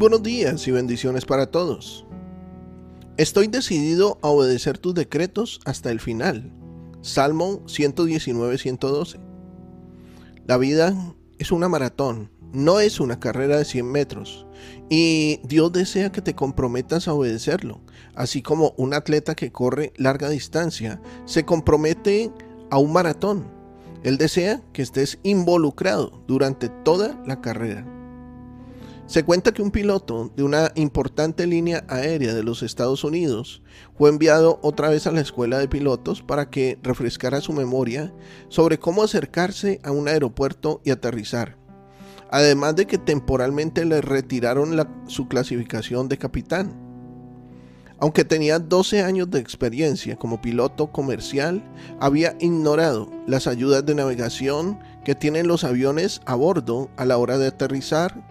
Buenos días y bendiciones para todos. Estoy decidido a obedecer tus decretos hasta el final. Salmo 119-112. La vida es una maratón, no es una carrera de 100 metros. Y Dios desea que te comprometas a obedecerlo, así como un atleta que corre larga distancia se compromete a un maratón. Él desea que estés involucrado durante toda la carrera. Se cuenta que un piloto de una importante línea aérea de los Estados Unidos fue enviado otra vez a la escuela de pilotos para que refrescara su memoria sobre cómo acercarse a un aeropuerto y aterrizar. Además de que temporalmente le retiraron su clasificación de capitán. Aunque tenía 12 años de experiencia como piloto comercial, había ignorado las ayudas de navegación que tienen los aviones a bordo a la hora de aterrizar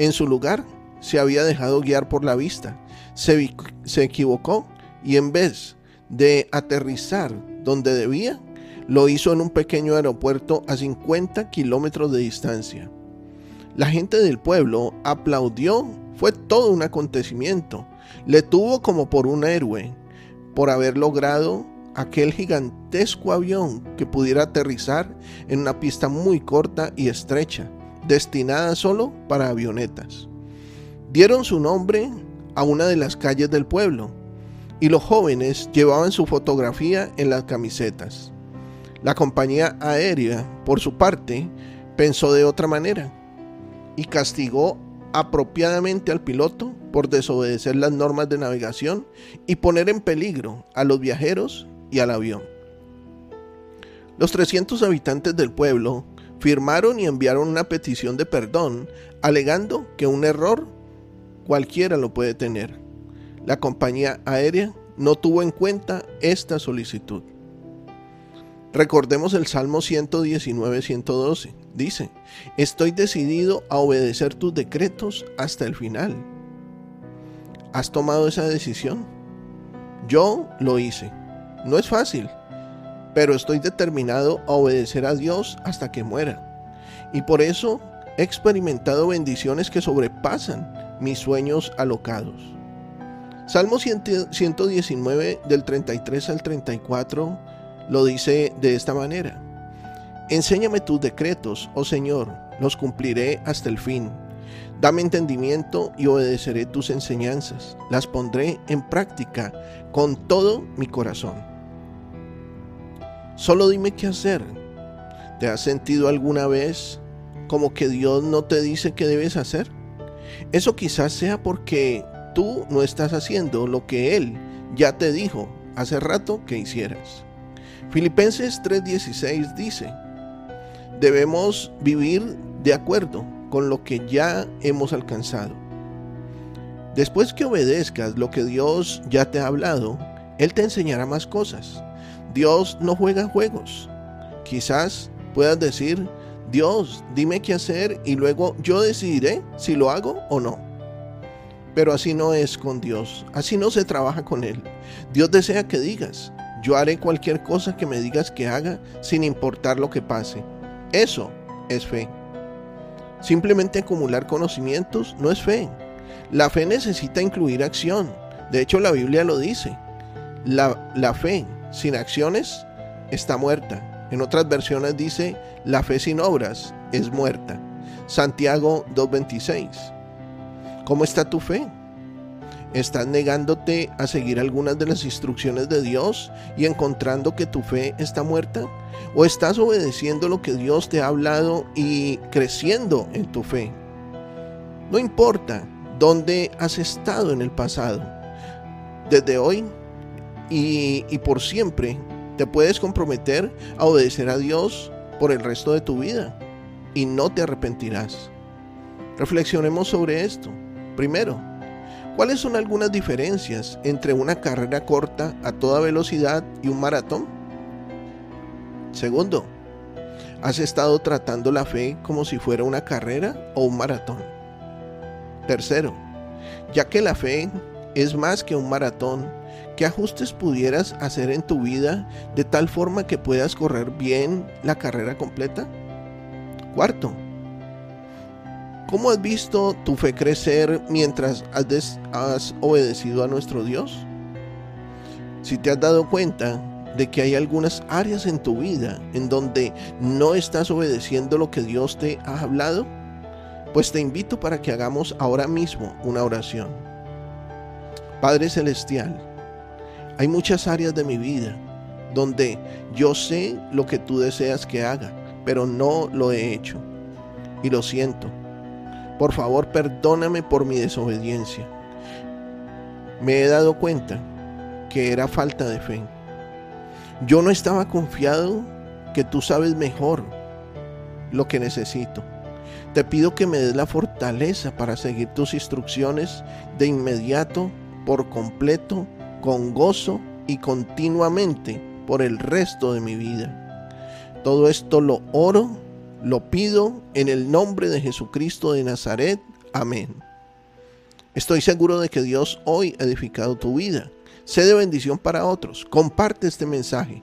en su lugar, se había dejado guiar por la vista, se, se equivocó y en vez de aterrizar donde debía, lo hizo en un pequeño aeropuerto a 50 kilómetros de distancia. La gente del pueblo aplaudió, fue todo un acontecimiento, le tuvo como por un héroe, por haber logrado aquel gigantesco avión que pudiera aterrizar en una pista muy corta y estrecha destinada solo para avionetas. Dieron su nombre a una de las calles del pueblo y los jóvenes llevaban su fotografía en las camisetas. La compañía aérea, por su parte, pensó de otra manera y castigó apropiadamente al piloto por desobedecer las normas de navegación y poner en peligro a los viajeros y al avión. Los 300 habitantes del pueblo firmaron y enviaron una petición de perdón alegando que un error cualquiera lo puede tener. La compañía aérea no tuvo en cuenta esta solicitud. Recordemos el Salmo 119-112. Dice, estoy decidido a obedecer tus decretos hasta el final. ¿Has tomado esa decisión? Yo lo hice. No es fácil, pero estoy determinado a obedecer a Dios hasta que muera. Y por eso he experimentado bendiciones que sobrepasan mis sueños alocados. Salmo 119 del 33 al 34 lo dice de esta manera. Enséñame tus decretos, oh Señor, los cumpliré hasta el fin. Dame entendimiento y obedeceré tus enseñanzas. Las pondré en práctica con todo mi corazón. Solo dime qué hacer. ¿Te has sentido alguna vez como que Dios no te dice qué debes hacer? Eso quizás sea porque tú no estás haciendo lo que Él ya te dijo hace rato que hicieras. Filipenses 3:16 dice, debemos vivir de acuerdo con lo que ya hemos alcanzado. Después que obedezcas lo que Dios ya te ha hablado, Él te enseñará más cosas. Dios no juega juegos. Quizás puedas decir, Dios, dime qué hacer y luego yo decidiré si lo hago o no. Pero así no es con Dios, así no se trabaja con Él. Dios desea que digas, yo haré cualquier cosa que me digas que haga sin importar lo que pase. Eso es fe. Simplemente acumular conocimientos no es fe. La fe necesita incluir acción. De hecho, la Biblia lo dice. La, la fe sin acciones está muerta. En otras versiones dice, la fe sin obras es muerta. Santiago 2.26. ¿Cómo está tu fe? ¿Estás negándote a seguir algunas de las instrucciones de Dios y encontrando que tu fe está muerta? ¿O estás obedeciendo lo que Dios te ha hablado y creciendo en tu fe? No importa dónde has estado en el pasado. Desde hoy y, por siempre te puedes comprometer a obedecer a Dios por el resto de tu vida y no te arrepentirás. Reflexionemos sobre esto. Primero, ¿cuáles son algunas diferencias entre una carrera corta a toda velocidad y un maratón? Segundo, ¿has estado tratando la fe como si fuera una carrera o un maratón? Tercero, ya que la fe es más que un maratón, ¿qué ajustes pudieras hacer en tu vida de tal forma que puedas correr bien la carrera completa? Cuarto, ¿cómo has visto tu fe crecer mientras has, obedecido a nuestro Dios? Si te has dado cuenta de que hay algunas áreas en tu vida en donde no estás obedeciendo lo que Dios te ha hablado, pues te invito para que hagamos ahora mismo una oración. Padre Celestial, hay muchas áreas de mi vida donde yo sé lo que tú deseas que haga, pero no lo he hecho. Y lo siento. Por favor, perdóname por mi desobediencia. Me he dado cuenta que era falta de fe. Yo no estaba confiado que tú sabes mejor lo que necesito. Te pido que me des la fortaleza para seguir tus instrucciones de inmediato por completo, con gozo y continuamente por el resto de mi vida. Todo esto lo oro, lo pido en el nombre de Jesucristo de Nazaret. Amén. Estoy seguro de que Dios hoy ha edificado tu vida. Sé de bendición para otros. Comparte este mensaje.